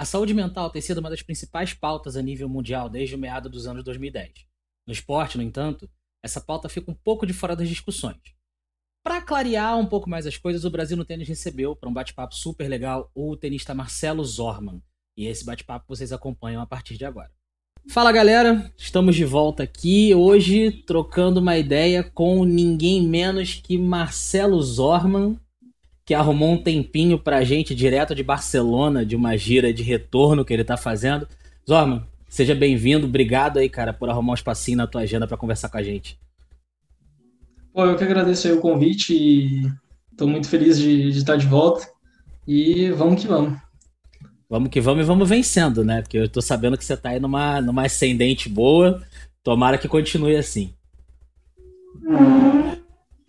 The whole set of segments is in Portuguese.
A saúde mental tem sido uma das principais pautas a nível mundial desde o meado dos anos 2010. No esporte, no entanto, essa pauta fica um pouco de fora das discussões. Para clarear um pouco mais as coisas, o Brasil no Tênis recebeu, para um bate-papo super legal, o tenista Marcelo Zorman. E esse bate-papo vocês acompanham a partir de agora. Fala galera, estamos de volta aqui hoje trocando uma ideia com ninguém menos que Marcelo Zorman, que arrumou um tempinho pra gente direto de Barcelona, de uma gira de retorno que ele tá fazendo. Zorman, seja bem-vindo, obrigado aí, cara, por arrumar um espacinho na tua agenda para conversar com a gente. Pô, eu que agradeço aí o convite e tô muito feliz de, de estar de volta. E vamos que vamos. Vamos que vamos e vamos vencendo, né? Porque eu tô sabendo que você tá aí numa, numa ascendente boa. Tomara que continue assim.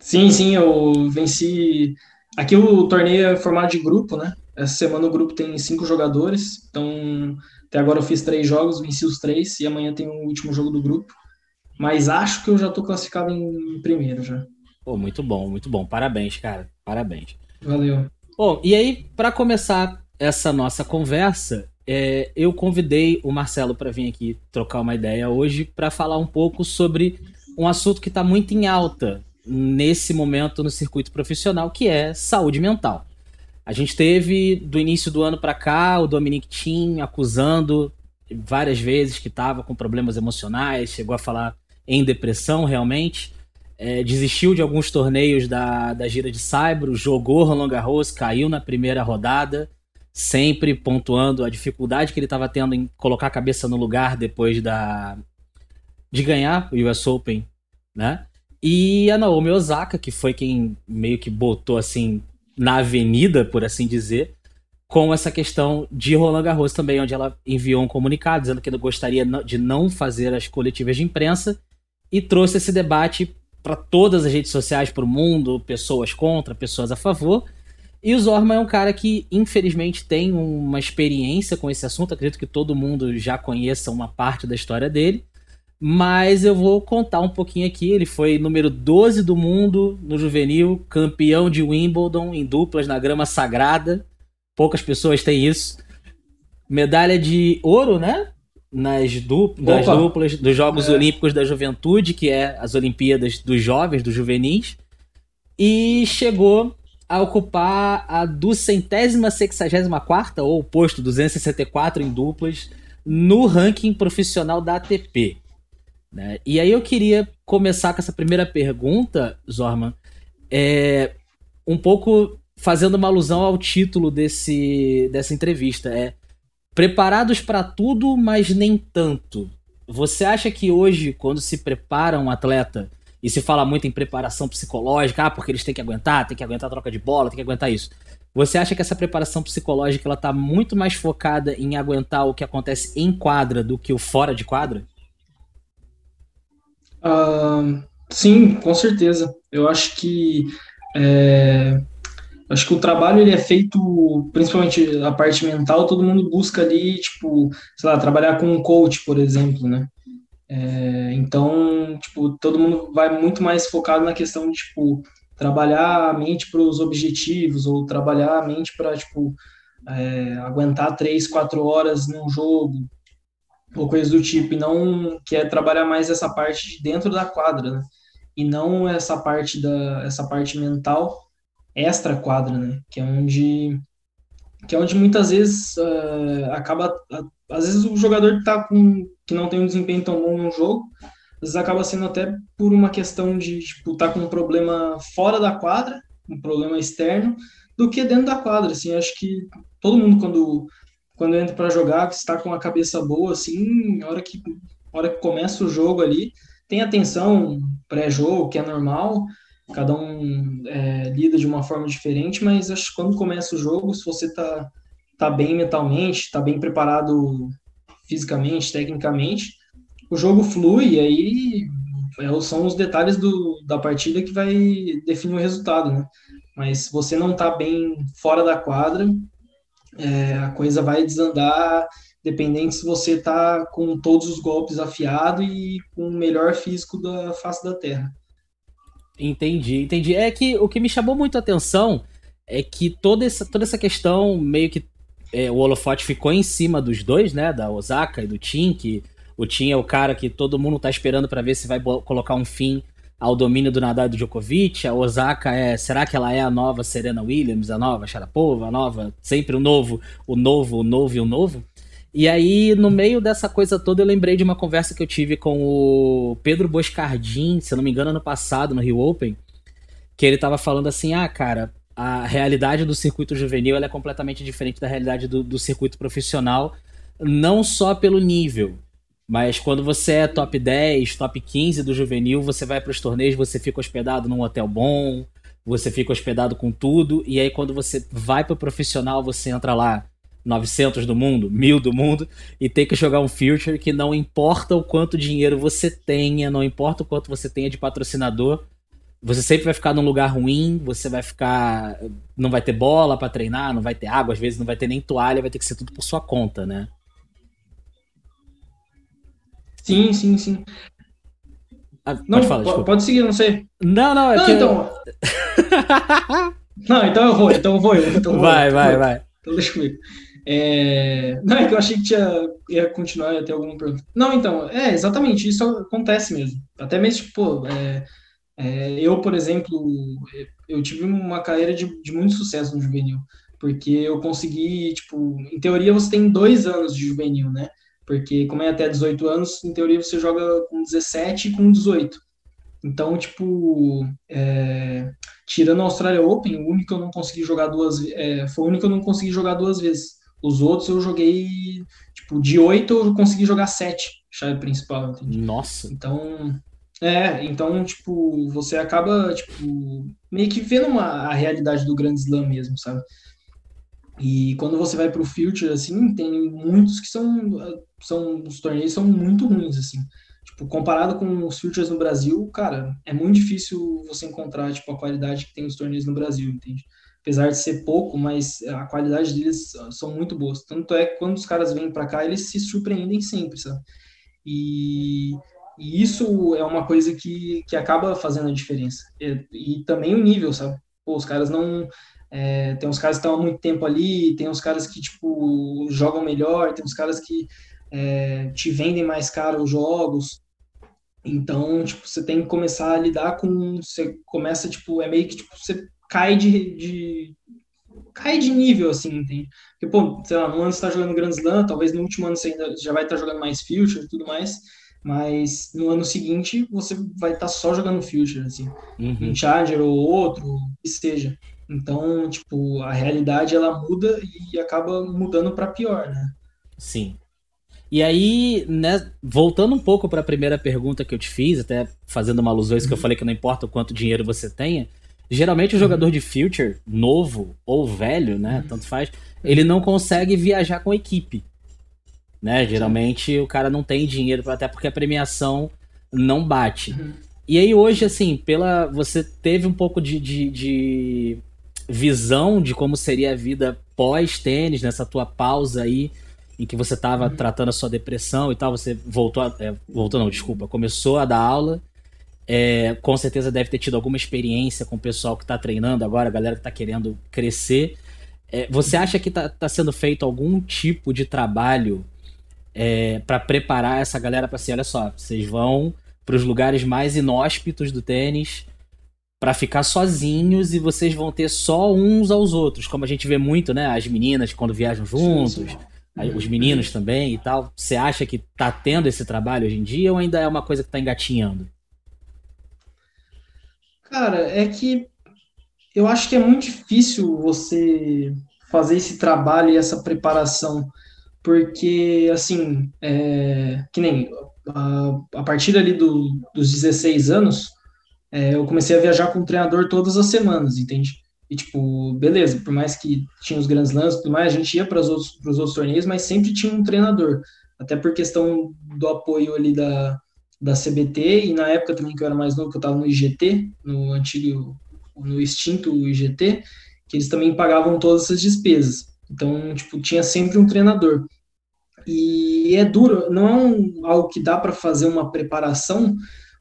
Sim, sim, eu venci. Aqui o torneio é formado de grupo, né? Essa semana o grupo tem cinco jogadores, então até agora eu fiz três jogos, venci os três e amanhã tem o último jogo do grupo. Mas acho que eu já tô classificado em primeiro já. Pô, muito bom, muito bom. Parabéns, cara. Parabéns. Valeu. Bom, e aí, para começar essa nossa conversa, é, eu convidei o Marcelo para vir aqui trocar uma ideia hoje para falar um pouco sobre um assunto que está muito em alta nesse momento no circuito profissional, que é saúde mental. A gente teve do início do ano para cá o Dominic Thiem acusando várias vezes que estava com problemas emocionais, chegou a falar em depressão realmente. É, desistiu de alguns torneios da, da gira de Saibro, jogou Roland Garros, caiu na primeira rodada sempre pontuando a dificuldade que ele estava tendo em colocar a cabeça no lugar depois da de ganhar o US Open, né? E a Naomi Osaka, que foi quem meio que botou assim na avenida, por assim dizer, com essa questão de Roland Garros também, onde ela enviou um comunicado dizendo que gostaria de não fazer as coletivas de imprensa e trouxe esse debate para todas as redes sociais, para o mundo, pessoas contra, pessoas a favor. E o Zorman é um cara que, infelizmente, tem uma experiência com esse assunto. Acredito que todo mundo já conheça uma parte da história dele. Mas eu vou contar um pouquinho aqui. Ele foi número 12 do mundo no juvenil, campeão de Wimbledon em duplas na grama sagrada. Poucas pessoas têm isso. Medalha de ouro, né? Nas, du nas duplas dos Jogos é. Olímpicos da Juventude, que é as Olimpíadas dos Jovens, dos Juvenis. E chegou a ocupar a duzentésima sexagésima quarta, ou o posto 264 em duplas, no ranking profissional da ATP. Né? E aí eu queria começar com essa primeira pergunta, Zorman, é, um pouco fazendo uma alusão ao título desse, dessa entrevista. É Preparados para tudo, mas nem tanto. Você acha que hoje, quando se prepara um atleta e se fala muito em preparação psicológica, ah, porque eles têm que aguentar, tem que aguentar a troca de bola, tem que aguentar isso. Você acha que essa preparação psicológica ela tá muito mais focada em aguentar o que acontece em quadra do que o fora de quadra? Uh, sim, com certeza. Eu acho que é, acho que o trabalho ele é feito, principalmente a parte mental, todo mundo busca ali, tipo, sei lá, trabalhar com um coach, por exemplo, né? É, então, tipo, todo mundo vai muito mais focado na questão de, tipo, trabalhar a mente para os objetivos ou trabalhar a mente para, tipo, é, aguentar três, quatro horas num jogo ou coisas do tipo, e não que é trabalhar mais essa parte de dentro da quadra, né? E não essa parte da essa parte mental extra quadra, né? Que é onde que é onde muitas vezes uh, acaba às vezes o jogador está com que não tem um desempenho tão bom no jogo, às vezes acaba sendo até por uma questão de tipo tá com um problema fora da quadra, um problema externo, do que dentro da quadra. Assim, acho que todo mundo quando quando entra para jogar, que está com a cabeça boa, assim, a hora que a hora que começa o jogo ali, tem atenção pré-jogo, que é normal, cada um é, lida de uma forma diferente, mas acho que quando começa o jogo, se você tá, tá bem mentalmente, tá bem preparado fisicamente, tecnicamente, o jogo flui e aí é, são os detalhes do, da partida que vai definir o resultado, né? Mas se você não tá bem fora da quadra, é, a coisa vai desandar, dependente se você tá com todos os golpes afiado e com o melhor físico da face da terra. Entendi, entendi. É que o que me chamou muito a atenção é que toda essa, toda essa questão meio que é, o holofote ficou em cima dos dois, né? Da Osaka e do Tim, que o Tim é o cara que todo mundo tá esperando para ver se vai colocar um fim ao domínio do Nadal e do Djokovic. A Osaka é, será que ela é a nova Serena Williams, a nova Sharapova, a nova, sempre o novo, o novo, o novo e o novo? E aí, no meio dessa coisa toda, eu lembrei de uma conversa que eu tive com o Pedro Boscardin, se eu não me engano, ano passado, no Rio Open, que ele tava falando assim, ah, cara, a realidade do circuito juvenil é completamente diferente da realidade do, do circuito profissional, não só pelo nível, mas quando você é top 10, top 15 do juvenil, você vai para os torneios, você fica hospedado num hotel bom, você fica hospedado com tudo, e aí quando você vai para o profissional, você entra lá 900 do mundo, 1000 do mundo, e tem que jogar um future que não importa o quanto dinheiro você tenha, não importa o quanto você tenha de patrocinador, você sempre vai ficar num lugar ruim, você vai ficar. Não vai ter bola para treinar, não vai ter água, às vezes não vai ter nem toalha, vai ter que ser tudo por sua conta, né? Sim, sim, sim. Ah, não, pode, falar, pode seguir, não sei. Não, não, é não, que... então. não, então eu vou, então eu vou. Então vai, vou, vai, vai. Então deixa comigo. É... Não, é que eu achei que tinha... ia continuar, ia ter alguma pergunta. Não, então, é, exatamente, isso acontece mesmo. Até mesmo, tipo, é... É, eu, por exemplo, eu tive uma carreira de, de muito sucesso no juvenil, porque eu consegui, tipo, em teoria você tem dois anos de juvenil, né? Porque como é até 18 anos, em teoria você joga com 17 e com 18. Então, tipo, é, tirando a Australia Open, o único que eu não consegui jogar duas é, foi o único que eu não consegui jogar duas vezes. Os outros eu joguei, tipo, de 8 eu consegui jogar 7, chave principal, entende? Nossa! Então, é, então, tipo, você acaba, tipo, meio que vendo uma, a realidade do Grand Slam mesmo, sabe? E quando você vai pro Future, assim, tem muitos que são, são os torneios são muito ruins, assim. Tipo, comparado com os Futures no Brasil, cara, é muito difícil você encontrar, tipo, a qualidade que tem os torneios no Brasil, entende? Apesar de ser pouco, mas a qualidade deles são muito boas. Tanto é que quando os caras vêm para cá, eles se surpreendem sempre, sabe? E, e isso é uma coisa que, que acaba fazendo a diferença. E, e também o nível, sabe? Pô, os caras não é, tem uns caras que estão há muito tempo ali, tem uns caras que, tipo, jogam melhor, tem uns caras que é, te vendem mais caro os jogos. Então, tipo, você tem que começar a lidar com... Você começa, tipo, é meio que, tipo, você cai de... de cai de nível, assim, entende? Porque, pô, sei lá, no ano você tá jogando Grand Slam, talvez no último ano você ainda já vai estar tá jogando mais Future e tudo mais, mas no ano seguinte você vai estar tá só jogando Future, assim, uhum. um Charger ou outro, que seja. Então, tipo, a realidade ela muda e acaba mudando para pior, né? Sim. E aí, né, voltando um pouco para a primeira pergunta que eu te fiz, até fazendo uma alusão a isso uhum. que eu uhum. falei que não importa o quanto dinheiro você tenha, geralmente o jogador uhum. de future, novo ou velho, né, uhum. tanto faz, ele não consegue viajar com equipe. Né? Geralmente o cara não tem dinheiro, até porque a premiação não bate. E aí hoje, assim, pela você teve um pouco de, de, de visão de como seria a vida pós-tênis, nessa tua pausa aí, em que você estava uhum. tratando a sua depressão e tal, você voltou, a, é, voltou não, desculpa, começou a dar aula, é, com certeza deve ter tido alguma experiência com o pessoal que está treinando agora, a galera que está querendo crescer. É, você acha que está tá sendo feito algum tipo de trabalho é, para preparar essa galera para assim, olha só, vocês vão para os lugares mais inóspitos do tênis, para ficar sozinhos e vocês vão ter só uns aos outros, como a gente vê muito, né? As meninas quando viajam juntos, sim, sim. os meninos também e tal. Você acha que tá tendo esse trabalho hoje em dia ou ainda é uma coisa que tá engatinhando? Cara, é que eu acho que é muito difícil você fazer esse trabalho e essa preparação, porque, assim, é, que nem a, a partir ali do, dos 16 anos, é, eu comecei a viajar com o treinador todas as semanas, entende? E, tipo, beleza, por mais que tinha os grandes lances, por mais a gente ia para os outros, outros torneios, mas sempre tinha um treinador. Até por questão do apoio ali da, da CBT, e na época também que eu era mais novo, que eu estava no IGT, no antigo, no extinto IGT, que eles também pagavam todas essas despesas. Então, tipo, tinha sempre um treinador. E é duro, não é um, algo que dá para fazer uma preparação,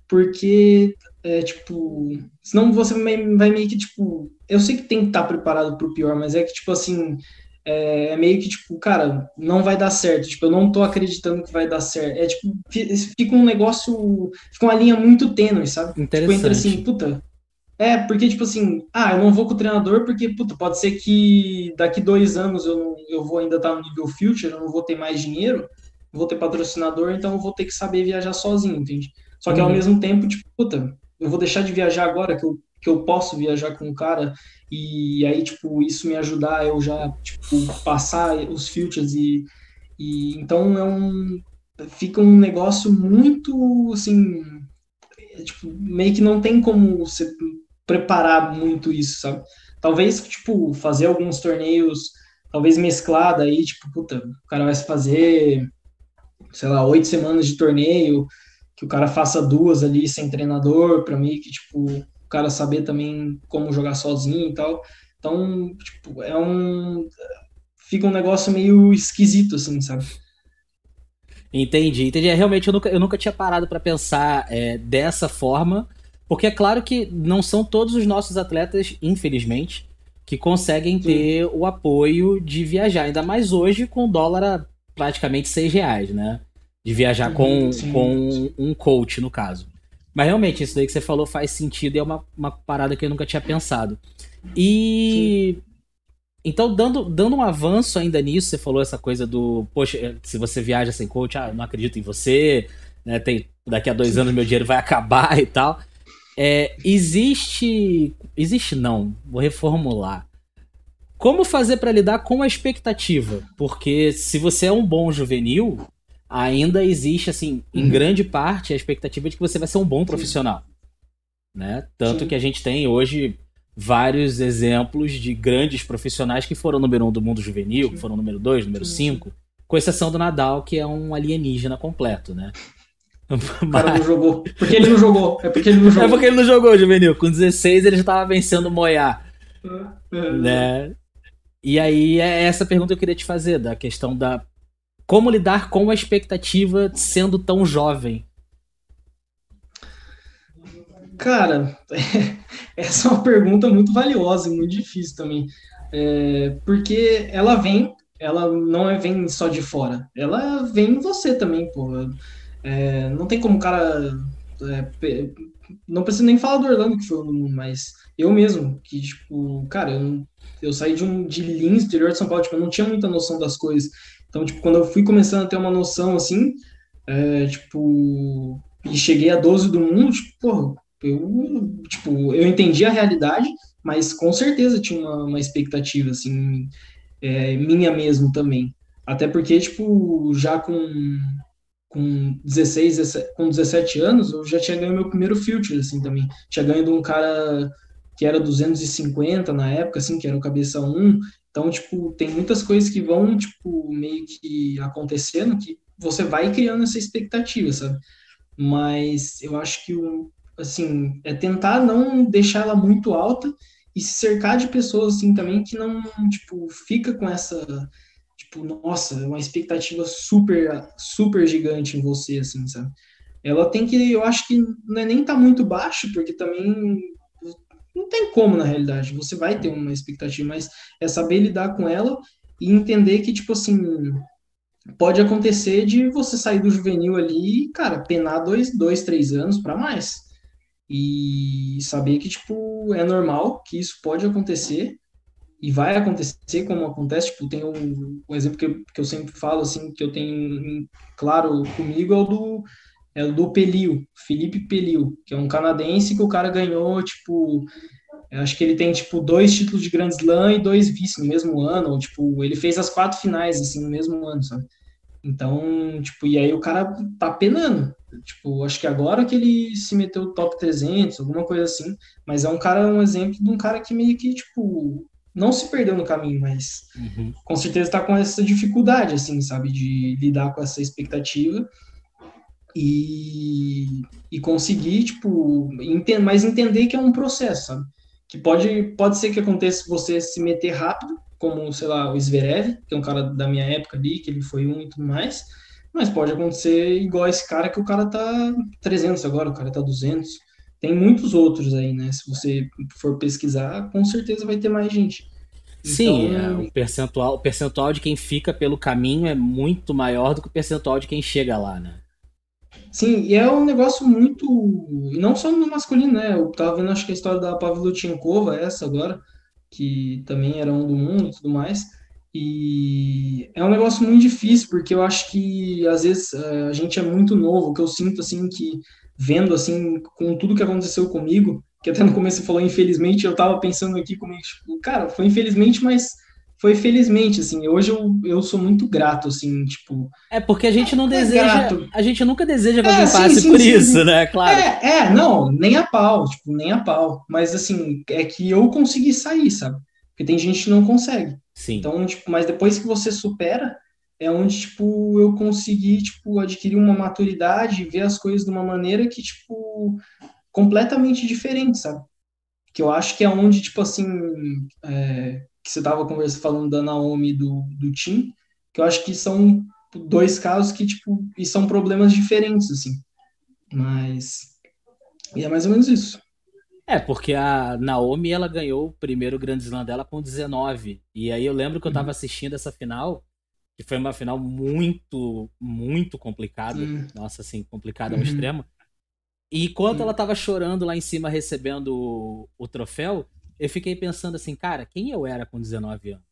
porque é, tipo, senão você vai, meio que, tipo, eu sei que tem que estar tá preparado para o pior, mas é que, tipo, assim, é, é, meio que, tipo, cara, não vai dar certo. Tipo, eu não tô acreditando que vai dar certo. É tipo, fica um negócio, fica uma linha muito tênue, sabe? Interessante. Tipo, entre assim, puta. É, porque, tipo assim, ah, eu não vou com o treinador porque, puta, pode ser que daqui dois anos eu, eu vou ainda estar no nível future, eu não vou ter mais dinheiro, vou ter patrocinador, então eu vou ter que saber viajar sozinho, entende? Só que uhum. ao mesmo tempo, tipo, puta, eu vou deixar de viajar agora que eu, que eu posso viajar com o cara e aí, tipo, isso me ajudar eu já, tipo, passar os filters e, e então é um fica um negócio muito assim, é, tipo, meio que não tem como você preparar muito isso, sabe? Talvez, tipo, fazer alguns torneios, talvez mesclada aí, tipo, puta, o cara vai fazer, sei lá, oito semanas de torneio, que o cara faça duas ali sem treinador, para mim, que, tipo, cara saber também como jogar sozinho e tal. Então, tipo, é um. Fica um negócio meio esquisito, assim, sabe? Entendi, entendi. É, realmente, eu nunca, eu nunca tinha parado para pensar é, dessa forma, porque é claro que não são todos os nossos atletas, infelizmente, que conseguem ter Sim. o apoio de viajar, ainda mais hoje com o dólar a praticamente seis reais, né? De viajar com, com um coach, no caso. Mas realmente, isso daí que você falou faz sentido e é uma, uma parada que eu nunca tinha pensado. E. Sim. Então, dando, dando um avanço ainda nisso, você falou essa coisa do, poxa, se você viaja sem coach, ah, não acredito em você, né? Tem, daqui a dois anos meu dinheiro vai acabar e tal. É, existe. Existe não, vou reformular. Como fazer para lidar com a expectativa? Porque se você é um bom juvenil, ainda existe, assim, em uhum. grande parte, a expectativa de que você vai ser um bom profissional. Né? Tanto Sim. que a gente tem hoje vários exemplos de grandes profissionais que foram número um do mundo juvenil, Sim. que foram número dois, número cinco, com exceção do Nadal, que é um alienígena completo, né? O cara não jogou. Porque ele não jogou. É porque ele não jogou. É porque ele não jogou, juvenil. Com 16 ele já estava vencendo o Moyá. É, é, né? E aí é essa pergunta que eu queria te fazer, da questão da como lidar com a expectativa sendo tão jovem? Cara, essa é uma pergunta muito valiosa e muito difícil também. É, porque ela vem, ela não é, vem só de fora, ela vem em você também, pô. É, não tem como o cara. É, não preciso nem falar do Orlando, que foi um, mas eu mesmo, que, tipo, cara, eu, eu saí de um de Lins, interior de São Paulo, tipo, eu não tinha muita noção das coisas. Então, tipo, quando eu fui começando a ter uma noção, assim, é, tipo, e cheguei a 12 do mundo, tipo, porra, eu, tipo, eu entendi a realidade, mas com certeza tinha uma, uma expectativa, assim, é, minha mesmo também. Até porque, tipo, já com, com 16, 17, com 17 anos, eu já tinha ganho meu primeiro filtro, assim, também. Tinha ganho de um cara que era 250 na época, assim, que era o cabeça 1, então, tipo, tem muitas coisas que vão, tipo, meio que acontecendo que você vai criando essa expectativa, sabe? Mas eu acho que, assim, é tentar não deixar ela muito alta e se cercar de pessoas, assim, também que não, tipo, fica com essa, tipo, nossa, uma expectativa super, super gigante em você, assim, sabe? Ela tem que, eu acho que não é nem tá muito baixo, porque também não tem como, na realidade. Você vai ter uma expectativa, mas é saber lidar com ela e entender que, tipo assim, pode acontecer de você sair do juvenil ali e, cara, penar dois, dois três anos para mais. E saber que, tipo, é normal, que isso pode acontecer e vai acontecer como acontece. Tipo, tem um, um exemplo que que eu sempre falo, assim, que eu tenho claro comigo é o do é o do Pelil, Felipe Pelil, que é um canadense que o cara ganhou, tipo, acho que ele tem, tipo, dois títulos de Grand Slam e dois vice no mesmo ano, ou, tipo, ele fez as quatro finais, assim, no mesmo ano, sabe? Então, tipo, e aí o cara tá penando, tipo, acho que agora que ele se meteu top 300, alguma coisa assim, mas é um cara, um exemplo de um cara que meio que, tipo, não se perdeu no caminho, mas uhum. com certeza tá com essa dificuldade, assim, sabe, de lidar com essa expectativa, e, e conseguir, tipo, mas entender que é um processo, sabe? Que pode, pode ser que aconteça você se meter rápido, como, sei lá, o Zverev, que é um cara da minha época ali, que ele foi um e tudo mais, mas pode acontecer igual esse cara, que o cara tá 300 agora, o cara tá 200. Tem muitos outros aí, né? Se você for pesquisar, com certeza vai ter mais gente. Sim, então, é, o, percentual, o percentual de quem fica pelo caminho é muito maior do que o percentual de quem chega lá, né? Sim, e é um negócio muito. Não só no masculino, né? Eu tava vendo, acho que a história da Pavluchenkova, essa agora, que também era um do mundo e tudo mais. E é um negócio muito difícil, porque eu acho que às vezes é, a gente é muito novo, que eu sinto assim que vendo assim com tudo que aconteceu comigo, que até no começo você falou infelizmente, eu tava pensando aqui tipo, cara, foi infelizmente, mas foi felizmente, assim, hoje eu, eu sou muito grato, assim, tipo... É porque a gente não é deseja, grato. a gente nunca deseja que é, alguém sim, passe sim, por sim, isso, né, claro. É, é, não, nem a pau, tipo, nem a pau, mas assim, é que eu consegui sair, sabe? Porque tem gente que não consegue. Sim. Então, tipo, mas depois que você supera, é onde, tipo, eu consegui, tipo, adquirir uma maturidade, ver as coisas de uma maneira que, tipo, completamente diferente, sabe? Que eu acho que é onde, tipo, assim, é, que você estava conversando, falando da Naomi e do, do Tim, que eu acho que são dois casos que, tipo, e são problemas diferentes, assim. Mas, e é mais ou menos isso. É, porque a Naomi, ela ganhou o primeiro grande Slam dela com 19. E aí eu lembro que eu tava uhum. assistindo essa final que foi uma final muito, muito complicada. Nossa, assim, complicada ao uhum. extremo. E enquanto ela tava chorando lá em cima recebendo o, o, troféu, eu fiquei pensando assim, cara, quem eu era com 19 anos?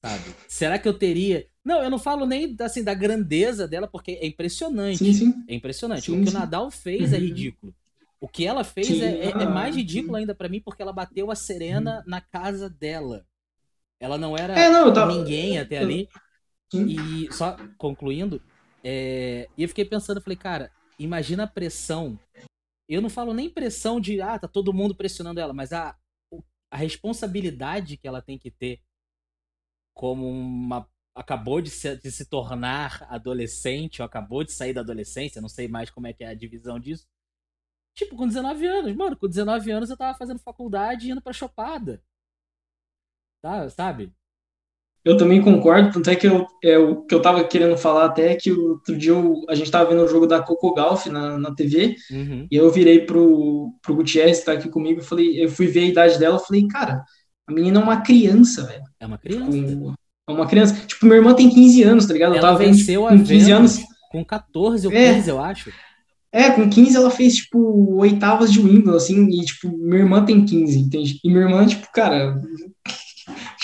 Sabe? Será que eu teria. Não, eu não falo nem assim, da grandeza dela, porque é impressionante. Sim, sim. É impressionante. Sim, o que o Nadal fez é uhum. é ridículo. O que ela fez é, é, é, mais ridículo ainda para mim, porque ela bateu a Serena uhum. na casa dela. Ela não era é, não, tava... ninguém até ali. E só concluindo, é... e eu fiquei pensando, falei, cara, imagina a pressão. Eu não falo nem pressão de, ah, tá todo mundo pressionando ela, mas a, a responsabilidade que ela tem que ter como uma. Acabou de se, de se tornar adolescente, ou acabou de sair da adolescência, não sei mais como é que é a divisão disso. Tipo, com 19 anos. Mano, com 19 anos eu tava fazendo faculdade e indo pra chopada. Tá, sabe? Eu também concordo, tanto é que eu, é, o que eu tava querendo falar até é que outro dia eu, a gente tava vendo o jogo da Coco Golf na, na TV, uhum. e eu virei pro, pro Gutierrez, tá aqui comigo, falei, eu fui ver a idade dela, falei, cara, a menina é uma criança, velho. É uma criança. Tipo, é uma criança. Tipo, minha irmã tem 15 anos, tá ligado? Ela tava venceu vendo, tipo, com 15 anos. Com 14 ou 15, é, eu acho. É, com 15 ela fez, tipo, oitavas de Wimbledon, assim, e, tipo, minha irmã tem 15, entende? E minha irmã, tipo, cara,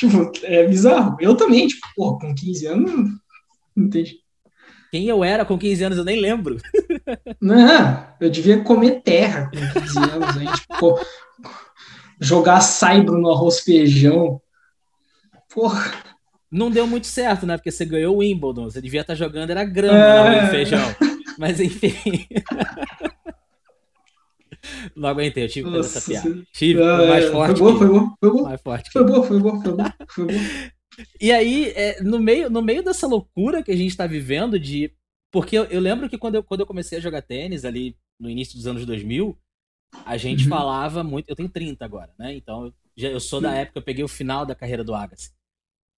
Tipo, é bizarro. Eu também, tipo, com 15 anos, não entendi. Quem eu era com 15 anos, eu nem lembro. Não, eu devia comer terra com 15 anos. Aí, tipo, pô, jogar saibro no arroz feijão. Porra. Não deu muito certo, né? Porque você ganhou o Wimbledon. Você devia estar jogando, era grama é... no arroz feijão. Mas enfim. Não aguentei, eu tive que fazer essa piada. Tive, ah, foi mais forte. Foi boa, foi boa, foi boa. Mais forte foi boa, foi boa, foi boa. E aí, é, no, meio, no meio dessa loucura que a gente tá vivendo de. Porque eu, eu, lembro que quando eu, quando eu comecei a jogar tênis ali no início dos anos 2000, a gente uhum. falava muito. Eu tenho 30 agora, né? Então eu, já, eu sou da uhum. época, eu peguei o final da carreira do Agassi.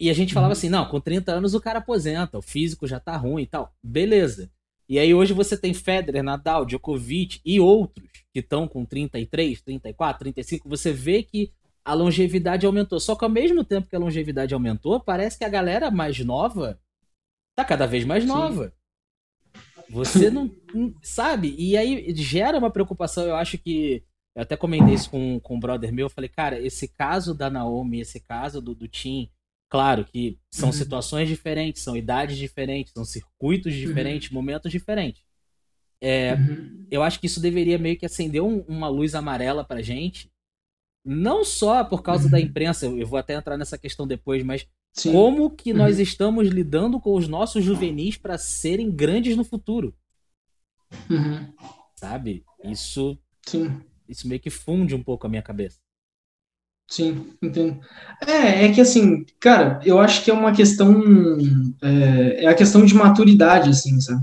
E a gente falava uhum. assim: não, com 30 anos o cara aposenta, o físico já tá ruim e tal. Beleza. E aí hoje você tem Federer, Nadal, Djokovic e outros que estão com 33, 34, 35. Você vê que a longevidade aumentou. Só que ao mesmo tempo que a longevidade aumentou, parece que a galera mais nova tá cada vez mais nova. Sim. Você não, sabe? E aí gera uma preocupação. Eu acho que. Eu até comentei isso com, com um brother meu. Eu falei, cara, esse caso da Naomi, esse caso do, do Tim, Claro que são uhum. situações diferentes, são idades diferentes, são circuitos uhum. diferentes, uhum. momentos diferentes. É, uhum. Eu acho que isso deveria meio que acender um, uma luz amarela pra gente. Não só por causa da uhum. imprensa, eu vou até entrar nessa questão depois, mas Sim. como que nós uhum. estamos lidando com os nossos juvenis para serem grandes no futuro. Sabe? Isso, Sim. isso meio que funde um pouco a minha cabeça. Sim, entendo. É, é que assim, cara, eu acho que é uma questão, é, é a questão de maturidade, assim, sabe?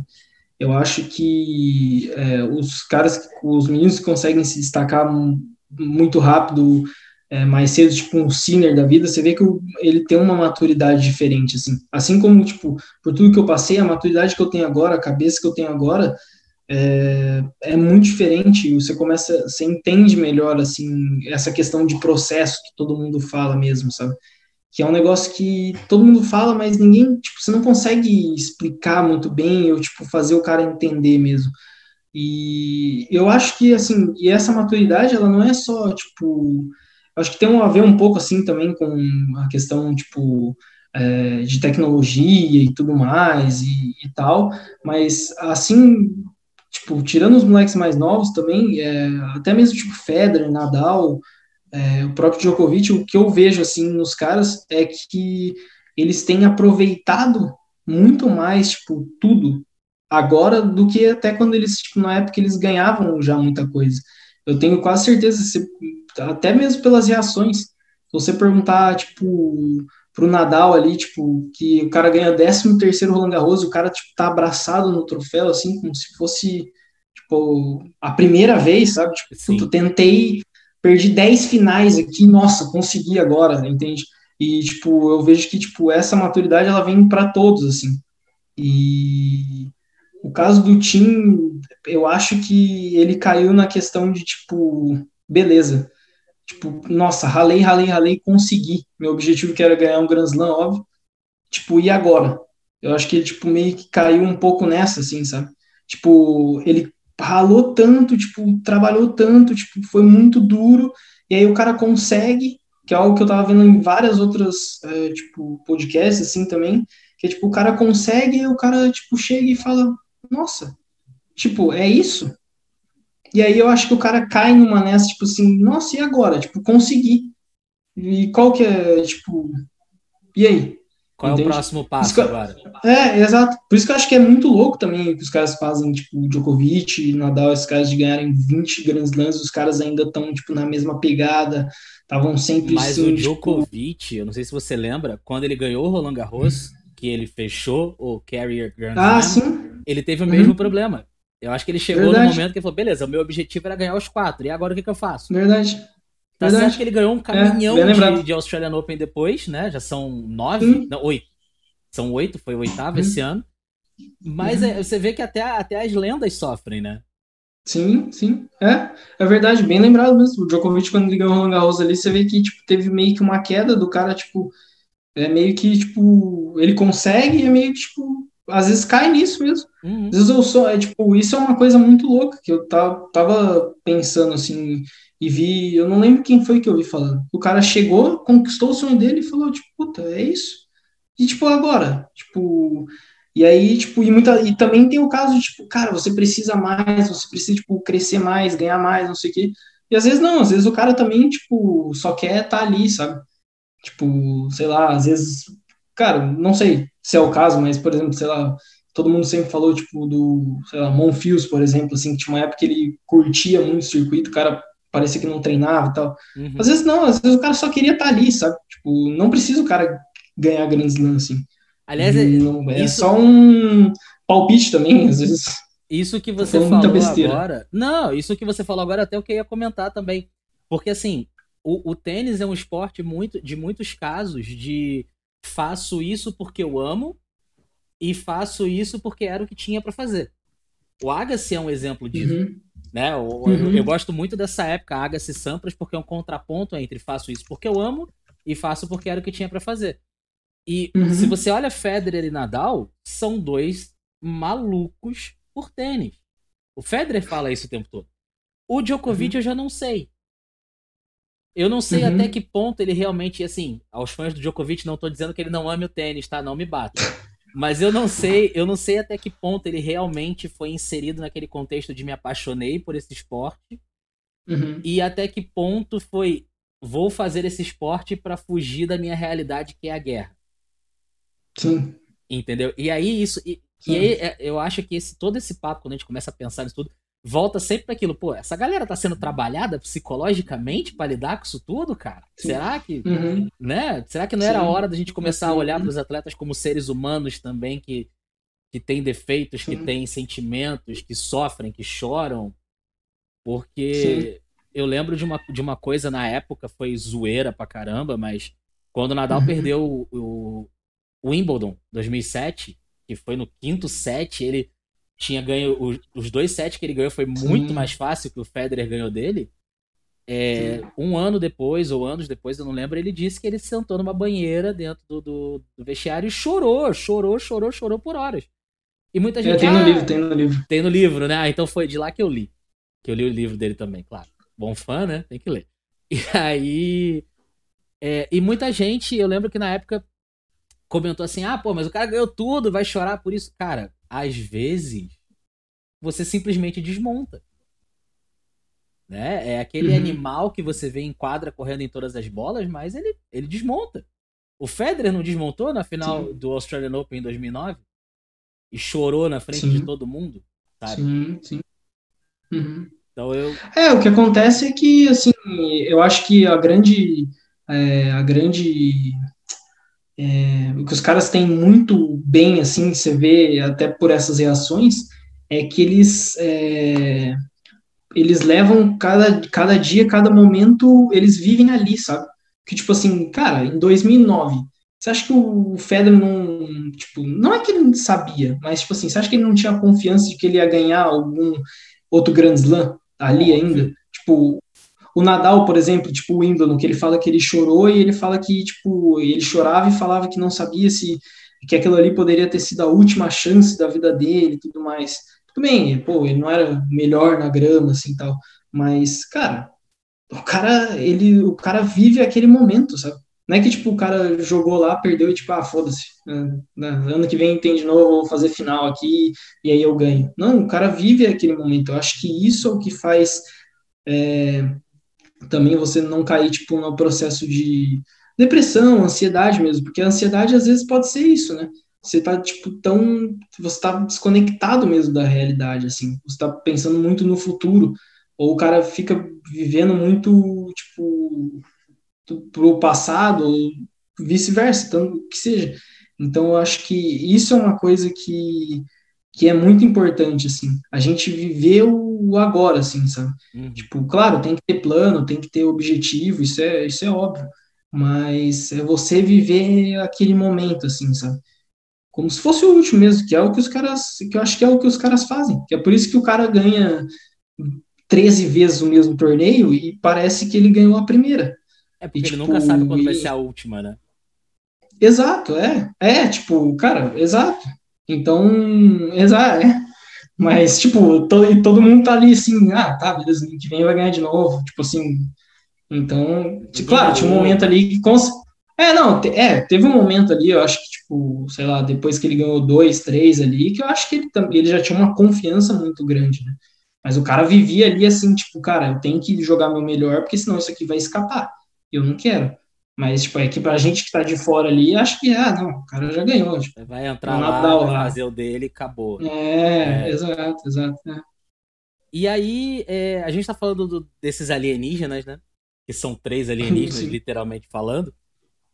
Eu acho que é, os caras, os meninos que conseguem se destacar muito rápido, é, mais cedo, tipo um Sinner da vida, você vê que ele tem uma maturidade diferente, assim. Assim como, tipo, por tudo que eu passei, a maturidade que eu tenho agora, a cabeça que eu tenho agora, é, é muito diferente. Você começa, você entende melhor assim essa questão de processo que todo mundo fala mesmo, sabe? Que é um negócio que todo mundo fala, mas ninguém, tipo, você não consegue explicar muito bem ou tipo fazer o cara entender mesmo. E eu acho que assim, e essa maturidade, ela não é só tipo, acho que tem a ver um pouco assim também com a questão tipo é, de tecnologia e tudo mais e, e, tal, mas assim, tipo, tirando os moleques mais novos também, é, até mesmo tipo Federer, Nadal, é, o próprio Djokovic, o que eu vejo assim nos caras é que eles têm aproveitado muito mais, tipo, tudo agora do que até quando eles, tipo, na época eles ganhavam já muita coisa. Eu tenho quase certeza, até mesmo pelas reações, se você perguntar, tipo, pro Nadal ali, tipo, que o cara ganha 13 terceiro Roland Garros, o cara, tipo, tá abraçado no troféu, assim, como se fosse, tipo, a primeira vez, sabe? Tipo, eu tentei, perdi 10 finais aqui, nossa, consegui agora, entende? E, tipo, eu vejo que, tipo, essa maturidade, ela vem para todos, assim. E o caso do Tim, eu acho que ele caiu na questão de, tipo, beleza. Tipo, nossa, ralei, ralei, ralei, consegui. Meu objetivo que era ganhar um Grand Slam, óbvio. Tipo, e agora? Eu acho que ele, tipo, meio que caiu um pouco nessa, assim, sabe? Tipo, ele ralou tanto, tipo, trabalhou tanto, tipo, foi muito duro, e aí o cara consegue, que é algo que eu tava vendo em várias outras, é, tipo, podcasts, assim, também, que é, tipo, o cara consegue, e o cara, tipo, chega e fala, nossa, tipo, é isso? E aí eu acho que o cara cai numa nessa, tipo assim, nossa, e agora? Tipo, consegui. E qual que é, tipo, e aí? Qual Entende? é o próximo passo eu, agora? É, exato. Por isso que eu acho que é muito louco também que os caras fazem, tipo, Djokovic, Nadal, esses caras de ganharem 20 grandes lances, os caras ainda estão, tipo, na mesma pegada, estavam sempre... Mas assim, o tipo, Djokovic, tipo... eu não sei se você lembra, quando ele ganhou o Roland Garros, que ele fechou o Carrier Grand ah, Slam, sim. ele teve o uhum. mesmo problema. Eu acho que ele chegou Verdade. no momento que ele falou, beleza, o meu objetivo era ganhar os quatro, e agora o que, que eu faço? Verdade. Tá Verdade. certo que ele ganhou um é, caminhão é, de, de, Australian Open depois, né? Já são nove, uhum. não, oito. São oito, foi o oitavo uhum. esse ano. Mas uhum. é, você vê que até, até as lendas sofrem, né? Sim, sim. É, é verdade, bem lembrado mesmo. O Djokovic, quando ele ganhou o Roland Garros ali, você vê que tipo, teve meio que uma queda do cara, tipo, é meio que, tipo, ele consegue e é meio que, tipo, às vezes cai nisso mesmo. Uhum. Às vezes eu sou, é, tipo, isso é uma coisa muito louca que eu tava, tava pensando, assim, e vi, eu não lembro quem foi que eu vi falando. O cara chegou, conquistou o sonho dele e falou, tipo, puta, é isso. E, tipo, agora, tipo, e aí, tipo, e, muita, e também tem o caso de, tipo, cara, você precisa mais, você precisa, tipo, crescer mais, ganhar mais, não sei o quê. E às vezes não, às vezes o cara também, tipo, só quer estar tá ali, sabe? Tipo, sei lá, às vezes, cara, não sei se é o caso, mas, por exemplo, sei lá, todo mundo sempre falou, tipo, do, sei lá, Monfios, por exemplo, assim, que tinha uma época que ele curtia muito o circuito, o cara parecia que não treinava e tal. Uhum. Às vezes não, às vezes o cara só queria estar tá ali, sabe? Tipo, não precisa o cara ganhar grandes lances, assim. Aliás, não, é isso... só um palpite também, às vezes. Isso que você falou agora. Não, isso que você falou agora até o que eu ia comentar também. Porque assim, o, o tênis é um esporte muito de muitos casos de faço isso porque eu amo e faço isso porque era o que tinha para fazer. O Agassi é um exemplo disso. Uhum. Né? Eu, uhum. eu, eu, gosto muito dessa época, Agassi Sampras, porque é um contraponto entre faço isso porque eu amo e faço porque era o que tinha para fazer. E uhum. se você olha Federer e Nadal, são dois malucos por tênis. O Federer fala isso o tempo todo. O Djokovic uhum. eu já não sei. Eu não sei uhum. até que ponto ele realmente, assim, aos fãs do Djokovic, não tô dizendo que ele não ame o tênis, tá? Não me bata. Mas eu não sei, eu não sei até que ponto ele realmente foi inserido naquele contexto de me apaixonei por esse esporte. Uhum. E até que ponto foi vou fazer esse esporte para fugir da minha realidade que é a guerra. Sim. Entendeu? E aí isso e, e aí, é, eu acho que esse todo esse papo quando a gente começa a pensar nisso tudo, volta sempre para aquilo, pô, essa galera tá sendo trabalhada psicologicamente para lidar com isso tudo, cara? Sim. Será que, uhum. né? Será que não era a hora da gente começar a olhar para os atletas como seres humanos também que que têm defeitos, Sim. que têm sentimentos, que sofrem, que choram? Porque Sim. eu lembro de uma, de uma coisa na época, foi zoeira pra caramba, mas quando o Nadal uhum. perdeu o, o, o Wimbledon 2007, que foi no quinto set, ele tinha ganho. Os, os dois sets que ele ganhou foi muito Sim. mais fácil que o Federer ganhou dele. É, um ano depois, ou anos depois, eu não lembro, ele disse que ele sentou numa banheira dentro do, do, do vestiário e chorou, chorou, chorou, chorou por horas. E muita é, gente. É, tem no ah, livro, tem no livro. Tem no livro, né? Ah, então foi de lá que eu li. Que eu li o livro dele também, claro. Bom fã, né? Tem que ler. E aí. É, e muita gente, eu lembro que na época comentou assim: ah, pô, mas o cara ganhou tudo, vai chorar por isso. Cara, às vezes você simplesmente desmonta. Né? É aquele uhum. animal que você vê em quadra correndo em todas as bolas, mas ele, ele desmonta. O Federer não desmontou na final Sim. do Australian Open em 2009? E chorou na frente sim. de todo mundo? Sabe? Sim, sim. Uhum. Então eu... É, o que acontece é que, assim, eu acho que a grande... É, a grande é, o que os caras têm muito bem, assim, você vê até por essas reações, é que eles é, eles levam cada, cada dia, cada momento, eles vivem ali, sabe? Que, tipo assim, cara, em 2009, você acha que o Federer não, tipo, não é que ele sabia, mas, tipo assim, você acha que ele não tinha confiança de que ele ia ganhar algum outro Grand Slam ali ainda? Tipo, o Nadal, por exemplo, tipo, o Wimbledon, que ele fala que ele chorou e ele fala que, tipo, ele chorava e falava que não sabia se que aquilo ali poderia ter sido a última chance da vida dele e tudo mais. Tudo bem, pô, ele não era melhor na grama, assim, tal, mas, cara, o cara, ele, o cara vive aquele momento, sabe? Não é que, tipo, o cara jogou lá, perdeu e, tipo, ah, foda-se, né, né, ano que vem tem de novo, vou fazer final aqui e aí eu ganho. Não, o cara vive aquele momento. Eu acho que isso é o que faz é, também você não cair, tipo, no processo de depressão, ansiedade mesmo, porque a ansiedade às vezes pode ser isso, né? você tá, tipo, tão. Você tá desconectado mesmo da realidade, assim. Você tá pensando muito no futuro. Ou o cara fica vivendo muito, tipo, pro passado, ou vice-versa, então, que seja. Então, eu acho que isso é uma coisa que, que é muito importante, assim. A gente viver o agora, assim, sabe? Uhum. Tipo, claro, tem que ter plano, tem que ter objetivo, isso é, isso é óbvio. Mas é você viver aquele momento, assim, sabe? como se fosse o último mesmo, que é o que os caras, que eu acho que é o que os caras fazem. Que é por isso que o cara ganha 13 vezes o mesmo torneio e parece que ele ganhou a primeira. É porque e, ele tipo, nunca sabe quando e... vai ser a última, né? Exato, é. É, tipo, cara, exato. Então, exato, é. Mas, tipo, todo, todo mundo tá ali assim, ah, tá, beleza, ano que vem vai ganhar de novo. Tipo assim. Então, claro, tinha um momento ali que. Cons... É, não, é, teve um momento ali, eu acho que, tipo, sei lá, depois que ele ganhou dois, três ali, que eu acho que ele, ele já tinha uma confiança muito grande, né? Mas o cara vivia ali assim, tipo, cara, eu tenho que jogar meu melhor, porque senão isso aqui vai escapar. Eu não quero. Mas, tipo, é que pra gente que tá de fora ali, acho que, ah, não, o cara já ganhou. Tipo, vai entrar lá, vai fazer o dele e acabou. É, é. exato, exato. É. E aí, é, a gente tá falando do, desses alienígenas, né? Que são três alienígenas, literalmente falando.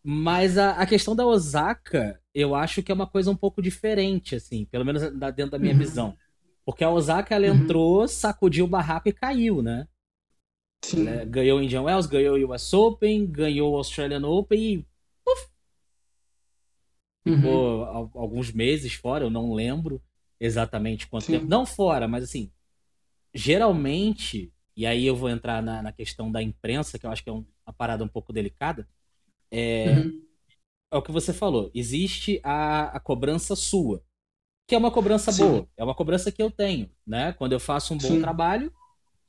Mas a, a, questão da Osaka, eu acho que é uma coisa um pouco diferente, assim, pelo menos dentro da minha uhum. visão. Porque a Osaka, ela uhum. entrou, sacudiu o barraco e caiu, né? Ela ganhou o Indian Wells, ganhou o US Open, ganhou o Australian Open e. Uf, ficou uhum. alguns meses fora, eu não lembro exatamente quanto Sim. tempo. Não fora, mas assim, geralmente, e aí eu vou entrar na, na questão da imprensa, que eu acho que é um, uma parada um pouco delicada é, uhum. é o que você falou. Existe a, a cobrança sua, que é uma cobrança Sim. boa. É uma cobrança que eu tenho, né? Quando eu faço um bom Sim. trabalho,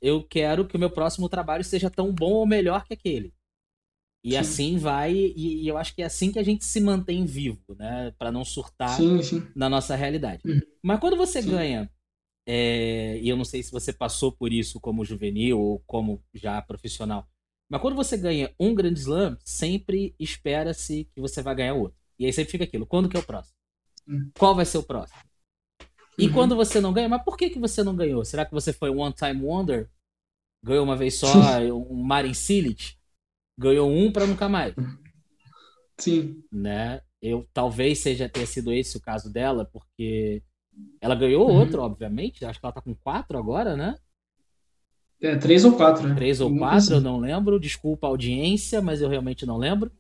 eu quero que o meu próximo trabalho seja tão bom ou melhor que aquele. E sim. assim vai, e, e, eu acho que é assim que a gente se mantém vivo, né? Para não surtar sim, sim. na nossa realidade. Uhum. Mas quando você ganha, é, e eu não sei se você passou por isso como juvenil ou como já profissional, mas quando você ganha um grande slam, sempre espera-se que você vai ganhar outro. E aí sempre fica aquilo, quando que é o próximo? Hum. Qual vai ser o próximo? E uhum. quando você não ganha, mas por que, que você não ganhou? Será que você foi um one-time wonder? Ganhou uma vez só, um Marin Cilic? Ganhou um para nunca mais? Sim. Né? Eu talvez seja ter sido esse o caso dela, porque ela ganhou uhum. outro, obviamente. Acho que ela tá com quatro agora, né? É, três ou quatro, né? Três ou quatro, assim. eu não lembro. Desculpa a audiência, mas eu realmente não lembro.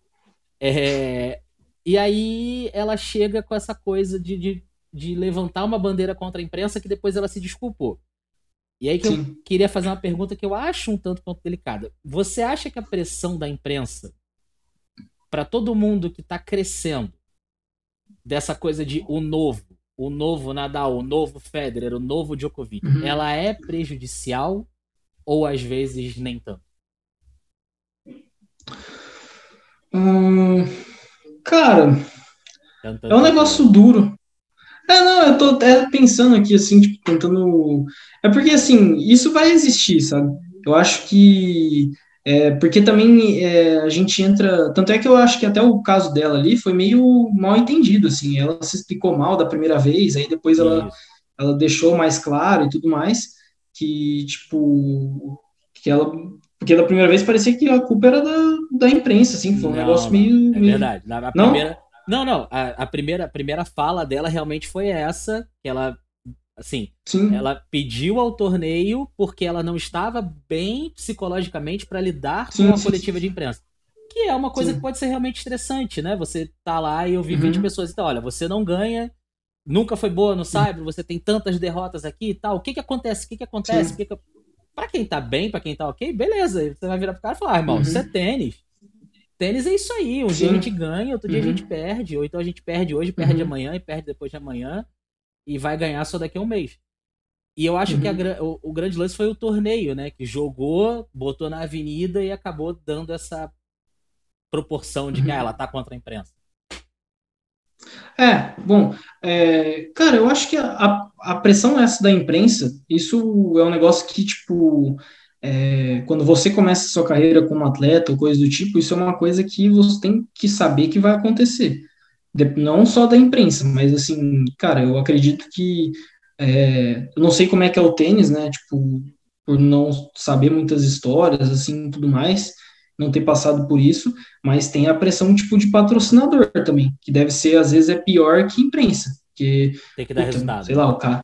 É... E aí ela chega com essa coisa de, de de levantar uma bandeira contra a imprensa que depois ela se desculpou. E aí que Sim. eu queria fazer uma pergunta que eu acho um tanto quanto delicada. Você acha que a pressão da imprensa para todo mundo que está crescendo dessa coisa de o novo, o novo Nadal, o novo Federer, o novo Djokovic, uhum. ela é prejudicial ou às vezes nem tanto? Hum, cara, é um negócio duro. É, não, eu tô até pensando aqui, assim, tipo, tentando. É porque, assim, isso vai existir, sabe? Eu acho que. É, porque também é, a gente entra. Tanto é que eu acho que até o caso dela ali foi meio mal entendido, assim. Ela se explicou mal da primeira vez, aí depois ela, ela deixou mais claro e tudo mais. Que, tipo. Que ela. Porque da primeira vez parecia que a culpa era da, da imprensa, assim, foi um não, negócio meio. É verdade. Na, na não? primeira não, não. A, a, primeira, a primeira fala dela realmente foi essa, que ela, assim, Sim. ela pediu ao torneio porque ela não estava bem psicologicamente para lidar sim, com a sim, coletiva sim. de imprensa. Que é uma coisa que pode ser realmente estressante, né? Você tá lá e ouvir uhum. 20 pessoas, então, olha, você não ganha, nunca foi boa no Cyber, você tem tantas derrotas aqui e tal. O que que acontece? O que que acontece? Que que... Pra quem tá bem, pra quem tá ok, beleza. Você vai virar pro cara e falar, ah, irmão, uhum. isso é tênis Tênis é isso aí. Um Sim. dia a gente ganha, outro dia a gente uhum. perde. Ou então a gente perde hoje, perde uhum. amanhã e perde depois de amanhã. E vai ganhar só daqui a um mês. E eu acho uhum. que a, uhum. o, o, grande lance foi o torneio, né? Que jogou, botou na avenida e acabou dando essa proporção de que ah, uhum. ela tá contra a imprensa. É, bom, é, cara, eu acho que a, a pressão essa da imprensa, isso é um negócio que, tipo, é, quando você começa a sua carreira como atleta ou coisa do tipo, isso é uma coisa que você tem que saber que vai acontecer. De, não só da imprensa, mas assim, cara, eu acredito que. É, eu não sei como é que é o tênis, né? Tipo, por não saber muitas histórias, assim, tudo mais, não ter passado por isso, mas tem a pressão, tipo, de patrocinador também, que deve ser, às vezes, é pior que imprensa. Que, tem que dar puta, resultado. Sei lá, o cara.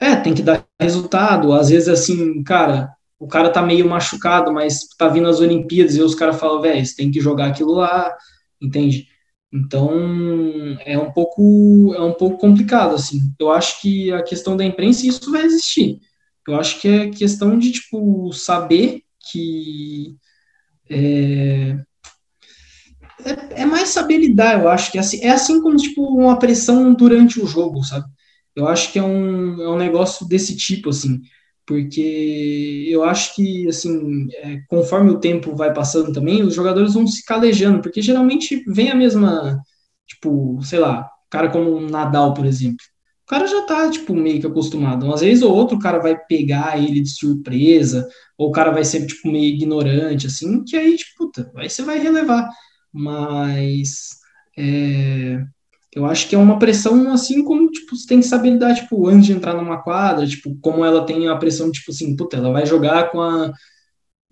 É, tem que dar resultado. Às vezes, assim, cara, o cara tá meio machucado, mas tá vindo as Olimpíadas e os caras falam, velho, você tem que jogar aquilo lá, entende? Então é um pouco é um pouco complicado assim. Eu acho que a questão da imprensa isso vai existir. Eu acho que é questão de tipo saber que é, é, é mais saber lidar. Eu acho que é assim, é assim como tipo uma pressão durante o jogo, sabe? Eu acho que é um, é um negócio desse tipo assim porque eu acho que, assim, é, conforme o tempo vai passando também, os jogadores vão se calejando, porque geralmente vem a mesma, tipo, sei lá, cara como o Nadal, por exemplo. O cara já tá, tipo, meio que acostumado. Às vezes ou outro cara vai pegar ele de surpresa, ou o cara vai ser, tipo, meio ignorante, assim, que aí, tipo, puta, aí você vai relevar. Mas, é, eu acho que é uma pressão assim como, tipo, você tem que saber lidar, tipo, antes de entrar numa quadra, tipo, como ela tem a pressão, tipo assim, puta, ela vai jogar com a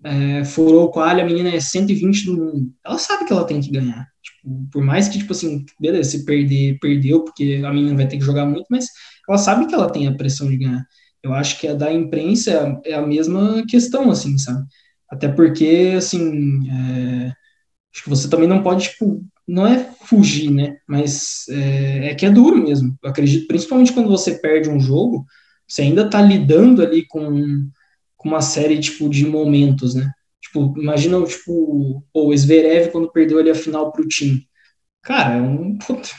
é, furou com a alha, a menina é 120 do mundo. Ela sabe que ela tem que ganhar. Tipo, por mais que, tipo assim, beleza, se perder, perdeu, porque a menina vai ter que jogar muito, mas ela sabe que ela tem a pressão de ganhar. Eu acho que a da imprensa é a, mesma questão, assim, sabe? Até porque, assim, é, acho que você também não pode, tipo, não é fugir, né? Mas é, é, que é duro mesmo. Eu acredito, principalmente quando você perde um jogo, você ainda tá lidando ali com, com uma série tipo de momentos, né? Tipo, imagina tipo, o Zverev quando perdeu ali a final pro time. Cara, é um puta,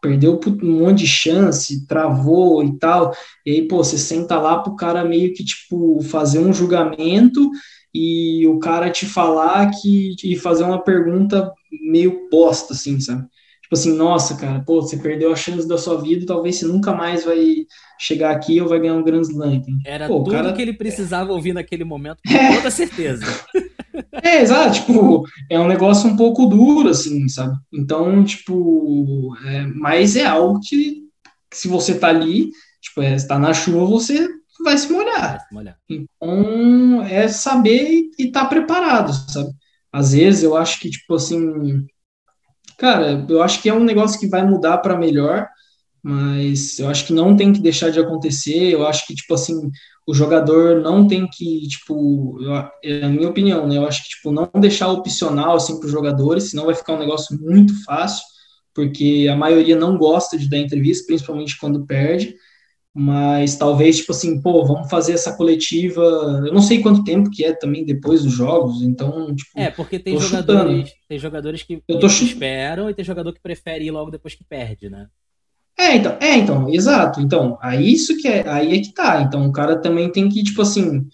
perdeu um monte de chance, travou e tal. E aí, pô, você senta lá pro cara meio que tipo fazer um julgamento e o cara te falar que e fazer uma pergunta meio bosta, assim, sabe? Tipo assim, nossa, cara, pô, você perdeu a chance da sua vida, talvez você nunca mais vai chegar aqui ou vai ganhar um Grand Slam. Era pô, tudo cara... que ele precisava ouvir naquele momento, com é. toda certeza. É, exato, tipo, é um negócio um pouco duro, assim, sabe? Então, tipo, é, mas é algo que, que se você tá ali, tipo, é, está na chuva, você vai se molhar. Vai se molhar. Então, é saber e estar tá preparado, sabe? Às vezes eu acho que, tipo assim, cara, eu acho que é um negócio que vai mudar para melhor, mas eu acho que não tem que deixar de acontecer. Eu acho que, tipo assim, o jogador não tem que, tipo, é a minha opinião, né? Eu acho que, tipo, não deixar opcional, assim, para os jogadores, senão vai ficar um negócio muito fácil porque a maioria não gosta de dar entrevista, principalmente quando perde, mas talvez, tipo assim, pô, vamos fazer essa coletiva, eu não sei quanto tempo que é também depois dos jogos, então, tipo... É, porque tem jogadores, tem jogadores que, eu tô esperam e tem jogador que prefere ir logo depois que perde, né? É, então, é, então, exato. Então, aí isso que é, aí é que tá. Então, o cara também tem que, tipo assim,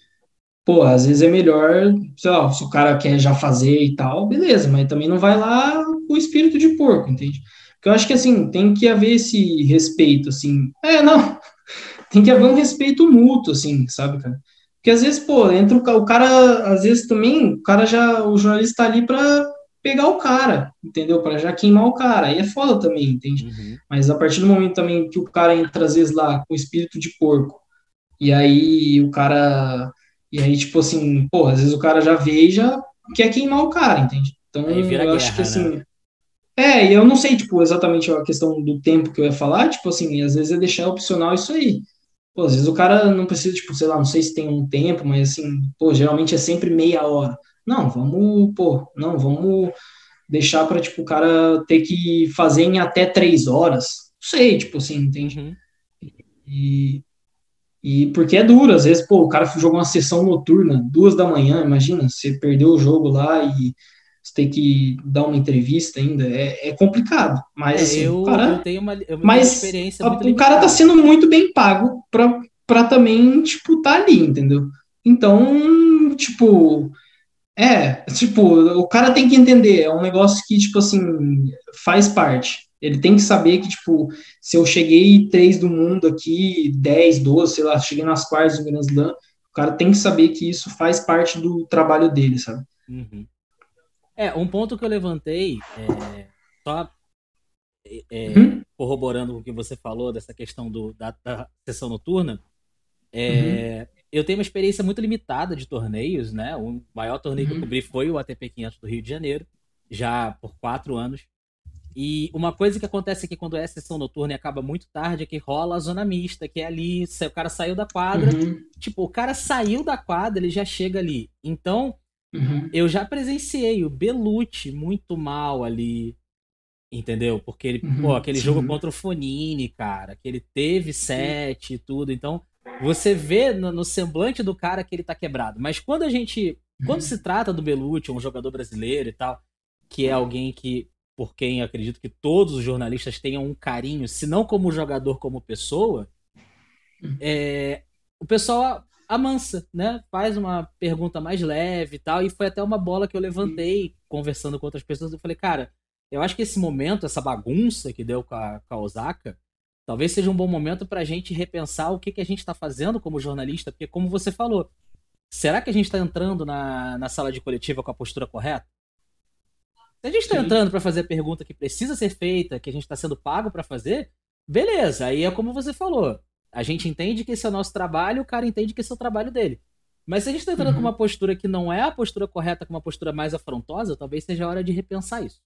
pô, às vezes é melhor, sei lá, se o cara quer já fazer e tal, beleza, mas também não vai lá com o espírito de porco, entende? Porque eu acho que, assim, tem que haver esse respeito, assim. É, não, tem que haver um respeito mútuo, assim, sabe, cara? Porque às vezes, pô, entra o, o cara, às vezes também, o cara já, o jornalista tá ali pra pegar o cara, entendeu? Para já queimar o cara. Aí é foda também, entende? Uhum. Mas a partir do momento também que o cara entra, às vezes, lá com espírito de porco, e aí o cara. E aí, tipo assim, pô, às vezes o cara já vê e já quer queimar o cara, entende? Então, eu guerra, acho que assim. Né? É, e eu não sei, tipo, exatamente a questão do tempo que eu ia falar, tipo assim, às vezes é deixar opcional isso aí. Pô, às vezes o cara não precisa, tipo, sei lá, não sei se tem um tempo, mas assim, pô, geralmente é sempre meia hora. Não, vamos, pô, não, vamos deixar para tipo, o cara ter que fazer em até três horas. Não sei, tipo assim, entende? Uhum. E, e porque é duro, às vezes, pô, o cara jogou uma sessão noturna, duas da manhã, imagina, você perdeu o jogo lá e você tem que dar uma entrevista ainda, é, é complicado. Mas é, assim, eu, cara, eu tenho uma, eu mas experiência a, o cara tá sendo muito bem pago pra, pra também, tipo, tá ali, entendeu? Então, tipo, é, tipo, o cara tem que entender, é um negócio que, tipo assim, faz parte. Ele tem que saber que, tipo, se eu cheguei três do mundo aqui, 10, 12, sei lá, cheguei nas quartas do Grand Slam, o cara tem que saber que isso faz parte do trabalho dele, sabe? Uhum. É, um ponto que eu levantei, é, só é, uhum. corroborando com o que você falou dessa questão do, da, da sessão noturna, é, uhum eu tenho uma experiência muito limitada de torneios, né? O maior torneio uhum. que eu uhum. cobri foi o ATP 500 do Rio de Janeiro, já por quatro anos. E uma coisa que acontece aqui quando é sessão noturna e acaba muito tarde é que rola a zona mista, que é ali, o cara saiu da quadra, uhum. tipo, o cara saiu da quadra, ele já chega ali. Então, uhum. eu já presenciei o Belucci muito mal ali, entendeu? Porque ele, pô, uhum. aquele sim. jogo contra o Fonini, cara, que ele teve sete e tudo, então você vê no, no, semblante do cara que ele tá quebrado. Mas quando a gente. Quando se trata do Belucci, um jogador brasileiro e tal, que é alguém que. Por quem eu acredito que todos os jornalistas tenham um carinho, se não como jogador, como pessoa, é, o pessoal amansa, né? Faz uma pergunta mais leve e tal. E foi até uma bola que eu levantei conversando com outras pessoas. Eu falei, cara, eu acho que esse momento, essa bagunça que deu com a, com a Osaka, talvez seja um bom momento para a gente repensar o que, que a gente está fazendo como jornalista, porque, como você falou, será que a gente está entrando na, na sala de coletiva com a postura correta? Se a gente está entrando para fazer a pergunta que precisa ser feita, que a gente está sendo pago para fazer, beleza, aí é como você falou. A gente entende que esse é o nosso trabalho, o cara entende que esse é o trabalho dele. Mas se a gente está entrando uhum. com uma postura que não é a postura correta, com uma postura mais afrontosa, talvez seja a hora de repensar isso.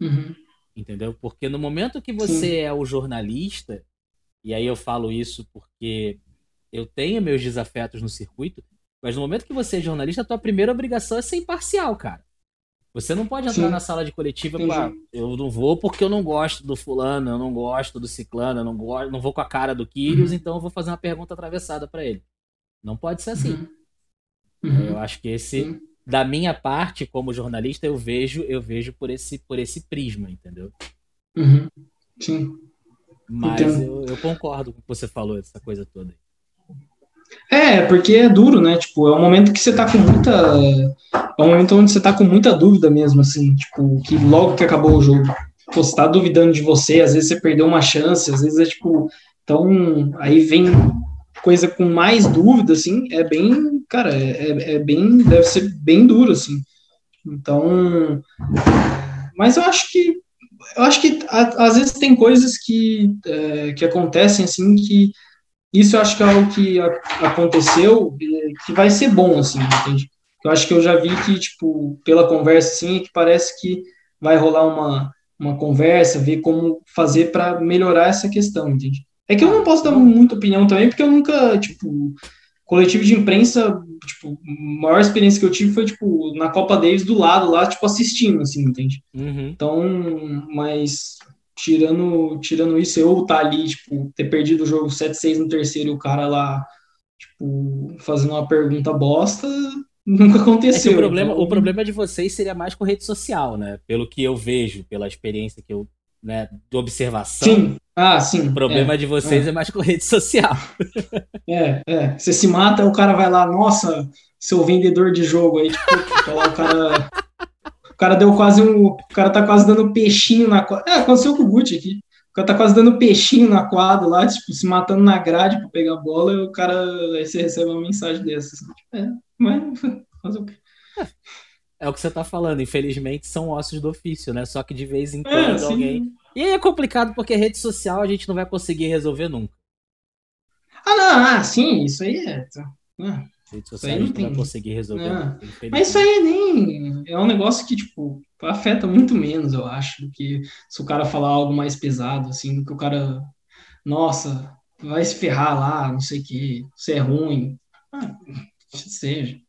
Uhum. Entendeu? Porque no momento que você Sim. é o jornalista, e aí eu falo isso porque eu tenho meus desafetos no circuito, mas no momento que você é jornalista, a tua primeira obrigação é ser imparcial, cara. Você não pode entrar Sim. na sala de coletiva com ah, eu não vou porque eu não gosto do fulano, eu não gosto do ciclano, eu não, gosto, não vou com a cara do Kyrios, uhum. então eu vou fazer uma pergunta atravessada para ele. Não pode ser assim. Uhum. Uhum. Eu acho que esse Sim da minha parte como jornalista eu vejo eu vejo por esse por esse prisma entendeu uhum. sim mas eu, eu, concordo com o que você falou essa coisa toda é porque é duro né tipo é um momento que você tá com muita é um momento onde você tá com muita dúvida mesmo assim tipo que logo que acabou o jogo você tá duvidando de você às vezes você perdeu uma chance às vezes é tipo então aí vem coisa com mais dúvida, assim, é bem, cara, é, é, é bem, deve ser bem duro, assim. Então, mas eu acho que, eu acho que a, às vezes tem coisas que, é, que acontecem, assim, que isso eu acho que é algo que aconteceu que vai ser bom, assim, entende? Eu acho que eu já vi que, tipo, pela conversa, assim, que parece que vai rolar uma, uma conversa, ver como fazer para melhorar essa questão, entende? É que eu não posso dar muita opinião também, porque eu nunca, tipo, coletivo de imprensa, tipo, a maior experiência que eu tive foi, tipo, na Copa Davis do lado lá, tipo, assistindo, assim, entende? Uhum. Então, mas tirando, tirando isso, eu tá ali, tipo, ter perdido o jogo 7-6 no terceiro e o cara lá, tipo, fazendo uma pergunta bosta, nunca aconteceu. É o, problema, então... o problema de vocês seria mais com rede social, né? Pelo que eu vejo, pela experiência que eu, né, de observação. Sim, ah, sim. O problema é, de vocês é. é mais com rede social. É, é. Você se mata, o cara vai lá, nossa, seu vendedor de jogo aí, tipo, tá lá o cara o cara deu quase um. O cara tá quase dando peixinho na quadra. É, aconteceu com o Gucci aqui. O cara tá quase dando peixinho na quadra lá, tipo, se matando na grade pra pegar a bola, e o cara. Aí você recebe uma mensagem dessas. É, mas fazer o quê? É o que você tá falando, infelizmente são ossos do ofício, né? Só que de vez em é, quando é, alguém. E aí é complicado porque rede social a gente não vai conseguir resolver nunca. Ah, não, ah, sim, isso aí é. Ah, Rede social não, vai conseguir resolver. Não. Mas isso aí nem. É um negócio que, tipo, afeta muito menos, eu acho, do que se o cara falar algo mais pesado, assim, do que o cara. Nossa, vai se ferrar lá, não sei o que, você é ruim. Ah, seja.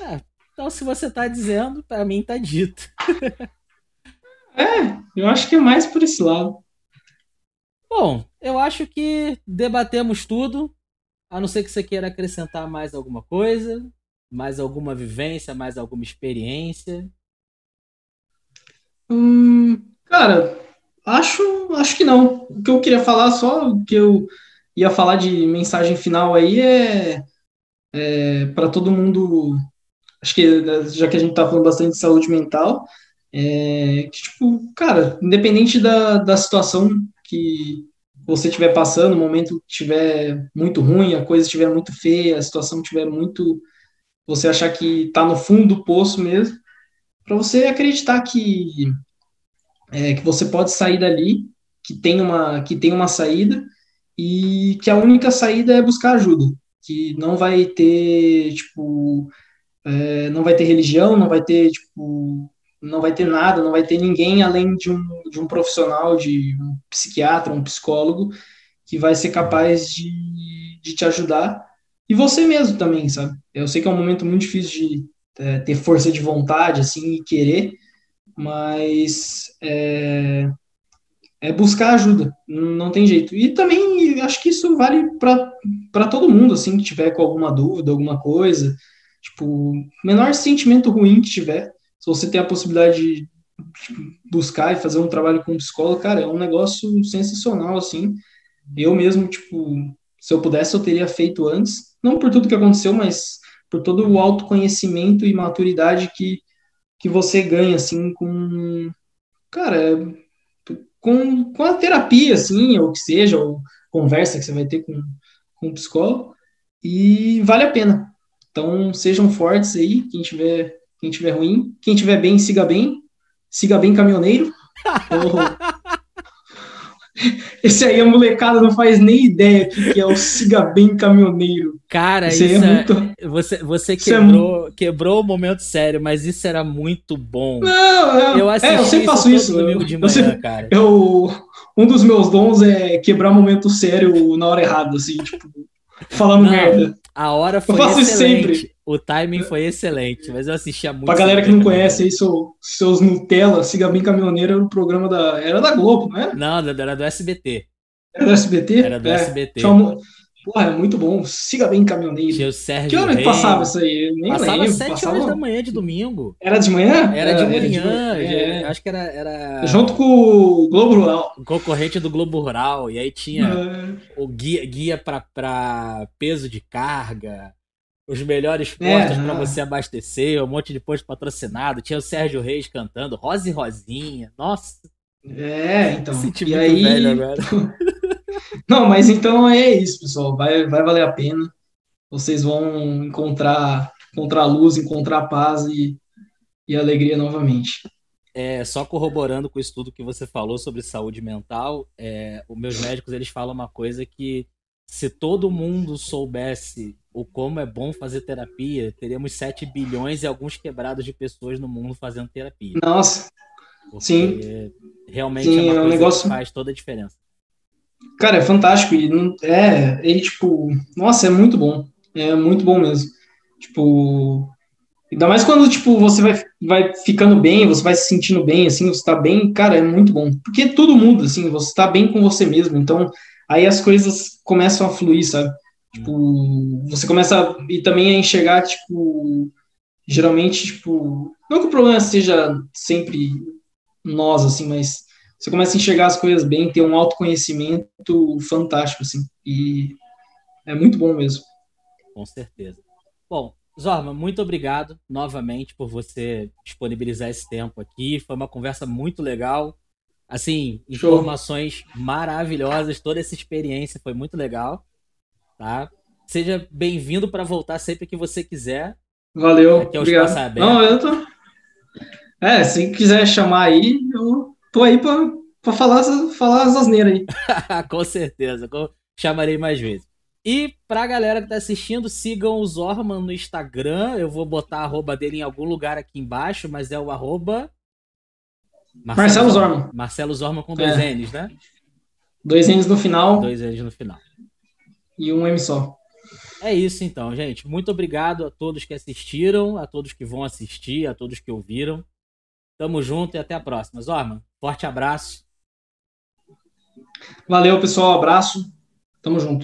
É, então, se você tá dizendo, para mim tá dito. é, eu acho que é mais por esse lado. Bom, eu acho que debatemos tudo. A não ser que você queira acrescentar mais alguma coisa, mais alguma vivência, mais alguma experiência. Hum, cara, acho, acho que não. O que eu queria falar só, que eu ia falar de mensagem final aí é, é para todo mundo. Acho que já que a gente tá falando bastante de saúde mental, é que, tipo, cara, independente da, da situação que, você estiver passando, o momento estiver muito ruim, a coisa estiver muito feia, a situação estiver muito. Você achar que está no fundo do poço mesmo, para você acreditar que, é, que você pode sair dali, que tem, uma, que tem uma saída, e que a única saída é buscar ajuda. Que não vai ter, tipo. É, não vai ter religião, não vai ter, tipo, não vai ter nada, não vai ter ninguém além de um, de um profissional, de um psiquiatra, um psicólogo, que vai ser capaz de, de te ajudar. E você mesmo também, sabe? Eu sei que é um momento muito difícil de é, ter força de vontade, assim, e querer, mas é, é buscar ajuda, não tem jeito. E também acho que isso vale para todo mundo, assim, que tiver com alguma dúvida, alguma coisa, tipo, menor sentimento ruim que tiver, se você tem a possibilidade de buscar e fazer um trabalho com psicólogo, cara, é um negócio sensacional, assim. Eu mesmo, tipo, se eu pudesse, eu teria feito antes. Não por tudo que aconteceu, mas por todo o autoconhecimento e maturidade que, que você ganha, assim, com... Cara, com, com a terapia, assim, ou que seja, ou conversa que você vai ter com, com o psicólogo. E vale a pena. Então, sejam fortes aí, quem tiver quem tiver ruim. Quem tiver bem, siga bem. Siga bem, caminhoneiro. Esse aí a molecada não faz nem ideia que, que é o siga bem caminhoneiro. Cara, isso, isso é, muito... você, você quebrou, é... quebrou o momento sério, mas isso era muito bom. Não, eu, eu é, eu sempre faço isso. Domingo de manhã, eu sempre, cara. Eu, um dos meus dons é quebrar momento sério na hora errada, assim, tipo, falando não, merda. A hora foi eu faço excelente. Sempre. O timing foi excelente, mas eu assistia muito. Pra galera que não conhece aí, seu, seus Nutella, Siga Bem Caminhoneiro era o programa da. Era da Globo, não era? Não, era do SBT. Era do SBT? Era do é. SBT. Porra, é muito bom. Siga bem caminhoneiro. Tinha o Sérgio que hora que passava isso aí? Nem passava lembro. 7 passava... horas da manhã de domingo. Era de manhã? Era, de manhã. de É. Acho que era, era. Junto com o Globo Rural. O concorrente do Globo Rural. E aí tinha é. o guia, guia para peso de carga os melhores postos é, para você abastecer, um monte de posto patrocinado. Tinha o Sérgio Reis cantando, Rosa e Rosinha. Nossa. É, então. Senti e aí... velho agora. Não, mas então é isso, pessoal. Vai, vai valer a pena. Vocês vão encontrar, encontrar luz, encontrar paz e, e alegria novamente. É, só corroborando com isso tudo que você falou sobre saúde mental, é, os meus médicos eles falam uma coisa que se todo mundo soubesse o como é bom fazer terapia, teríamos 7 bilhões e alguns quebrados de pessoas no mundo fazendo terapia. Nossa. Porque sim. Realmente sim, é é um negócio... que faz toda a diferença. Cara, é fantástico. E não, é, tipo, nossa, é muito bom. É muito bom mesmo. Tipo, ainda mais quando, tipo, você vai, vai ficando bem, você vai se sentindo bem, assim, você tá bem, cara, é muito bom. Porque tudo muda, assim, você tá bem com você mesmo, então aí as coisas começam a fluir, sabe? Tipo, você começa a, e também a enxergar, tipo, geralmente, tipo, não que o problema seja sempre nós, assim, mas você começa a enxergar as coisas bem, ter um autoconhecimento fantástico, assim, e é muito bom mesmo. Com certeza. Bom, Zorma, muito obrigado novamente por você disponibilizar esse tempo aqui. Foi uma conversa muito legal. Assim, informações Show. maravilhosas, toda essa experiência foi muito legal tá? Seja bem-vindo para voltar sempre que você quiser. Valeu, Aqui é obrigado. Não, eu tô... É, se quiser chamar aí, eu tô aí para falar, falar as asneiras aí. Com certeza, chamarei mais vezes. E pra galera que tá assistindo, sigam o Zorman no Instagram. Eu vou botar a arroba dele em algum lugar aqui embaixo, mas é o arroba... Marcelo, Marcelo Zorman. Marcelo Zorman com dois é. N's, né? Dois N's no final. Dois N's no final e um M só. É isso então, gente. Muito obrigado a todos que assistiram, a todos que vão assistir, a todos que ouviram. Tamo junto e até a próxima. Zorman, forte abraço. Valeu, pessoal. Abraço. Tamo junto.